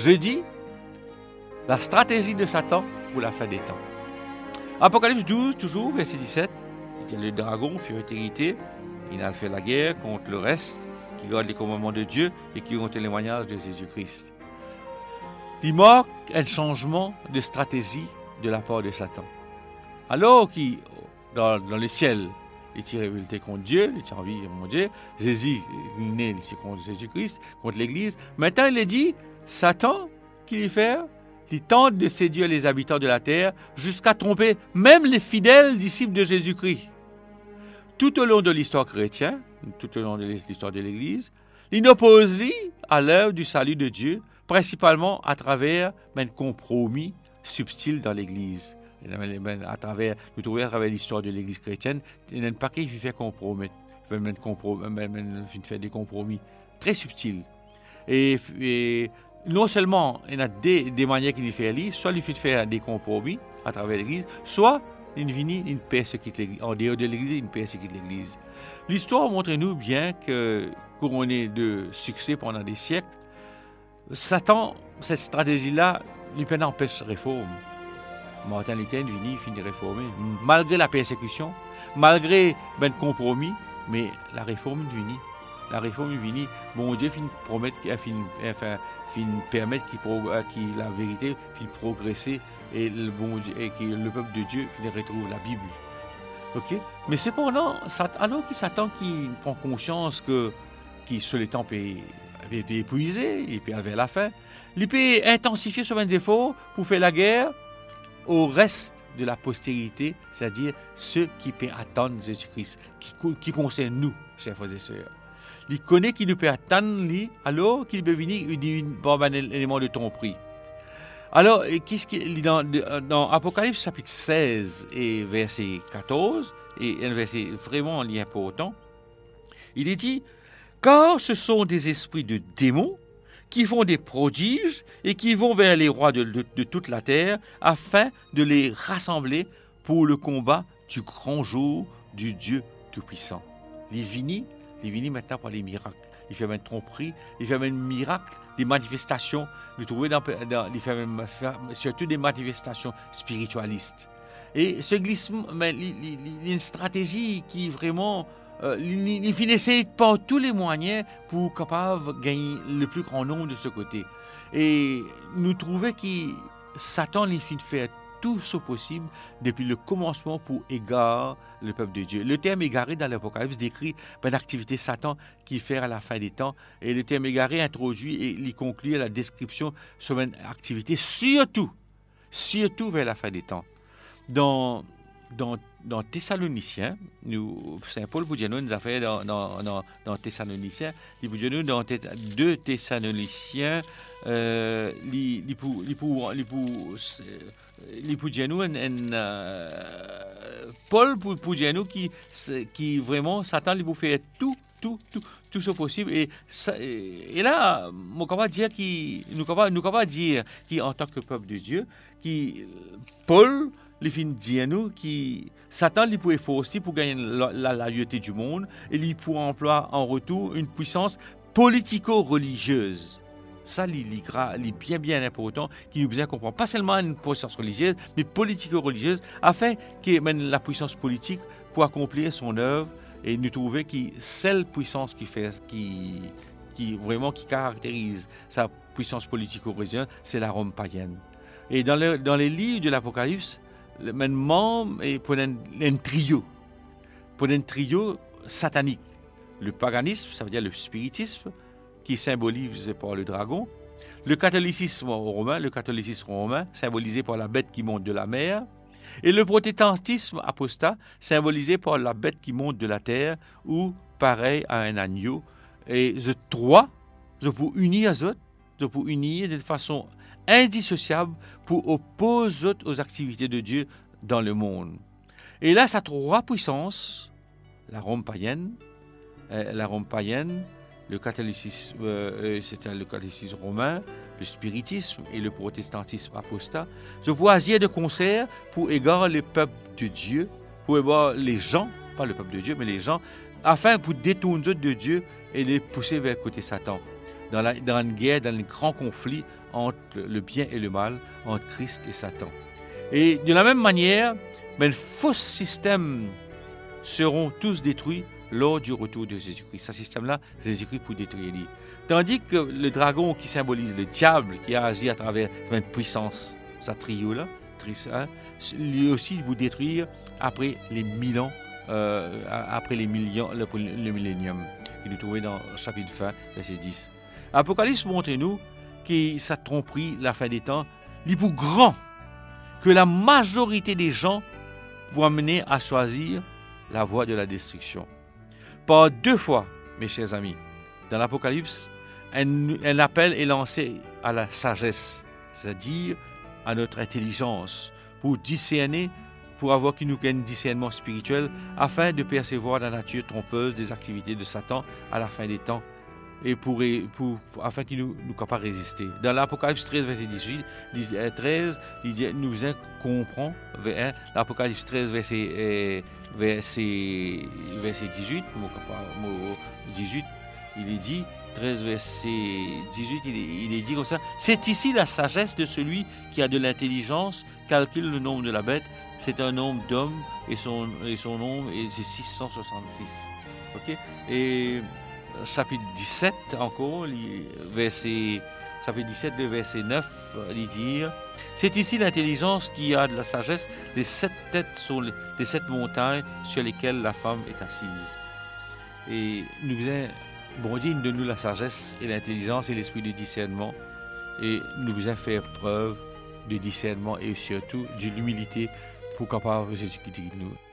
Jeudi, la stratégie de Satan pour la fin des temps. Apocalypse 12, toujours, verset 17. Le dragon fut irrité. Il a fait la guerre contre le reste qui garde les commandements de Dieu et qui ont le témoignage de Jésus-Christ. Il manque un changement de stratégie de la part de Satan. Alors qu'il, dans, dans le ciel, il tire révolté contre Dieu, il tire envie mon Dieu, Jésus est né contre Jésus-Christ, contre l'Église. Maintenant, il est dit, Satan, qu'il fait Il tente de séduire les habitants de la terre jusqu'à tromper même les fidèles disciples de Jésus-Christ. Tout au long de l'histoire chrétienne, tout au long de l'histoire de l'Église, il oppose à l'œuvre du salut de Dieu principalement à travers un compromis subtil dans l'Église. À travers, nous trouvons à travers l'histoire de l'Église chrétienne, il y a un paquet qui fait compromettre, fait des compromis très subtils. Et, non seulement il y a des, des manières qu'il fait aller, soit il fait faire des compromis à travers l'Église, soit il vini, une persécute l'Église. En dehors de l'Église, une persécute l'Église. L'histoire montre-nous bien que, couronné de succès pendant des siècles, Satan, cette stratégie-là, lui empêche la réforme. Martin Luther vini, finit réformer, malgré la persécution, malgré ben, compromis, mais la réforme vini. La réforme vini. Bon Dieu finit promettre, fin, enfin, fin permettre qu'il qu la vérité finit progresser et bon et que le peuple de Dieu finit retrouve la Bible. Ok? Mais cependant, alors que Satan qui prend conscience que qui sur les temps avait été épuisé, et puis avait la fin. Il peut intensifier défaut pour faire la guerre au reste de la postérité, c'est-à-dire ceux qui peuvent attendre Jésus-Christ, qui, qui concerne nous, chers frères et sœurs. Il connaît qui nous peut attendre, lui, alors qu'il peut venir un élément de ton prix. Alors, qu'est-ce qu'il dans, dans Apocalypse chapitre 16 et verset 14, et un verset vraiment important, il est dit car ce sont des esprits de démons qui font des prodiges et qui vont vers les rois de, toute la terre afin de les rassembler pour le combat du grand jour du Dieu Tout-Puissant. Les vini, les vini maintenant par les miracles. Il fait même tromperie, il fait même miracles, des manifestations. Nous trouvons dans, il fait même surtout des manifestations spiritualistes. Et ce glissement, il y a une stratégie qui vraiment euh, il, finissait par tous les moyens pour capable gagner le plus grand nombre de ce côté. Et nous trouvons que Satan il de faire tout ce possible depuis le commencement pour égarer le peuple de Dieu. Le terme égaré dans l'Apocalypse décrit une activité Satan qui fait à la fin des temps. Et le terme égaré introduit et il conclut la description sur une activité surtout, surtout vers la fin des temps. Dans, dans dans Thessaloniciens, nous, Saint Paul pour nous a fait dans, dans, dans, dans Thessaloniciens, il nous dans deux Thessaloniciens, euh, il pour il pour il pour il pour nous Paul pour pour nous qui qui vraiment Satan il vous fait tout tout tout tout ce possible. Et et là nous pouvons dire qui nous pouvons nous pouvons dire qui en tant que peuple de Dieu qui Paul les fin dit nous qui Satan lui pouvait aussi pour gagner la, la, du monde et il pourrait employer en retour une puissance politico-religieuse. Ça, c'est bien bien important, qui nous bien comprendre. Pas seulement une puissance religieuse, mais politico-religieuse, afin que la puissance politique pour accomplir son œuvre et nous trouver que celle puissance qui fait, qui, qui vraiment qui caractérise sa puissance politico-religieuse, c'est la Rome païenne. Et dans, le, dans les livres de l'Apocalypse, même membre est pour un, trio, pour un trio satanique. Le paganisme, ça veut dire le spiritisme, qui est symbolisé par le dragon. Le catholicisme romain, le catholicisme romain, symbolisé par la bête qui monte de la mer. Et le protestantisme apostat, symbolisé par la bête qui monte de la terre, ou pareil à un agneau. Et ce trois, peux unir les autres, je peux unir de façon indissociable pour opposer aux activités de Dieu dans le monde. Et là, ça trois puissances, la Rome païenne, euh, la Rome le catholicisme, euh, euh, c'était le catholicisme romain, le spiritisme et le protestantisme apostat, se voisient de concert pour égarer le peuple de Dieu, pour égarer les gens, pas le peuple de Dieu, mais les gens, afin pour détourner de Dieu et les pousser vers le côté Satan. Dans, une guerre, dans un grand conflit entre le bien et le mal, entre Christ et Satan. Et de la même manière, mais ben, faux systèmes seront tous détruits lors du retour de Jésus-Christ. Ce système-là, Jésus-Christ pour détruire lui. Tandis que le dragon qui symbolise le diable, qui a agi à travers une puissance, sa trio là, hein, lui aussi vous détruire après les mille ans, euh, après les millions, le, le millénium, qu'il est trouvé dans le chapitre fin, verset 10. Apocalypse montre-nous que sa tromperie, la fin des temps, est plus grand que la majorité des gens vont amener à choisir la voie de la destruction. Par deux fois, mes chers amis, dans l'Apocalypse, un, appel est lancé à la sagesse, c'est-à-dire à notre intelligence, pour discerner, pour avoir qui nous un discernement spirituel, afin de percevoir la nature trompeuse des activités de Satan à la fin des temps afin qu'il nous, nous capable résister. Dans l'Apocalypse 13, verset 18, 13, il dit, nous comprend, l'Apocalypse 13, verset, verset, verset 18, 18, il est dit, 13, verset 18, il est, dit comme ça, c'est ici la sagesse de celui qui a de l'intelligence, calcule le nombre de la bête, c'est un nombre d'hommes et son, nombre, c'est 666. Ok? Et chapitre 17 encore, verset, chapitre 17, le verset 9, il dit C'est ici l'intelligence qui a de la sagesse, les sept têtes sont les, sept montagnes sur lesquelles la femme est assise. Et nous bon Dieu donne nous la sagesse et l'intelligence et l'esprit de discernement. Et nous voulons faire preuve de discernement et surtout de l'humilité pour capable Jésus-Christ nous.